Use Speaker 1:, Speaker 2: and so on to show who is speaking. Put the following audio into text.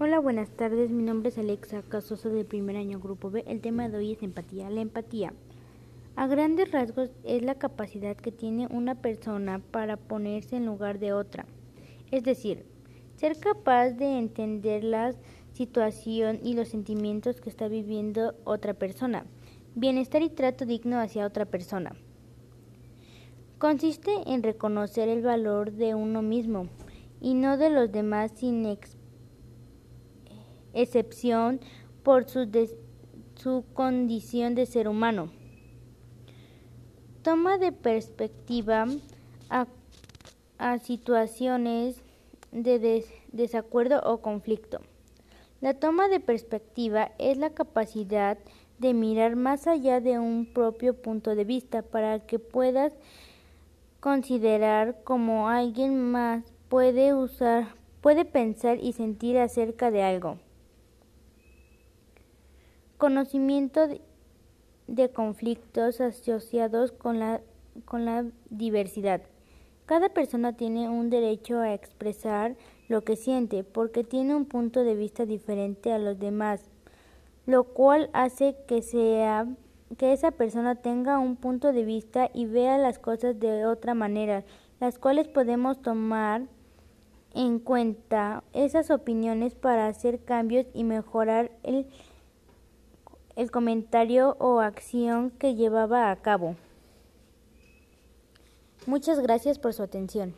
Speaker 1: Hola, buenas tardes. Mi nombre es Alexa Casoso del primer año Grupo B. El tema de hoy es empatía. La empatía, a grandes rasgos, es la capacidad que tiene una persona para ponerse en lugar de otra. Es decir, ser capaz de entender la situación y los sentimientos que está viviendo otra persona. Bienestar y trato digno hacia otra persona. Consiste en reconocer el valor de uno mismo y no de los demás sin excepción por su, su condición de ser humano. Toma de perspectiva a, situaciones de desacuerdo o conflicto. La toma de perspectiva es la capacidad de mirar más allá de un propio punto de vista para que puedas considerar cómo alguien más puede usar, puede pensar y sentir acerca de algo. Conocimiento de, conflictos asociados con la, con la diversidad. Cada persona tiene un derecho a expresar lo que siente porque tiene un punto de vista diferente a los demás, lo cual hace que sea que esa persona tenga un punto de vista y vea las cosas de otra manera, las cuales podemos tomar en cuenta esas opiniones para hacer cambios y mejorar el el comentario o acción que llevaba a cabo. Muchas gracias por su atención.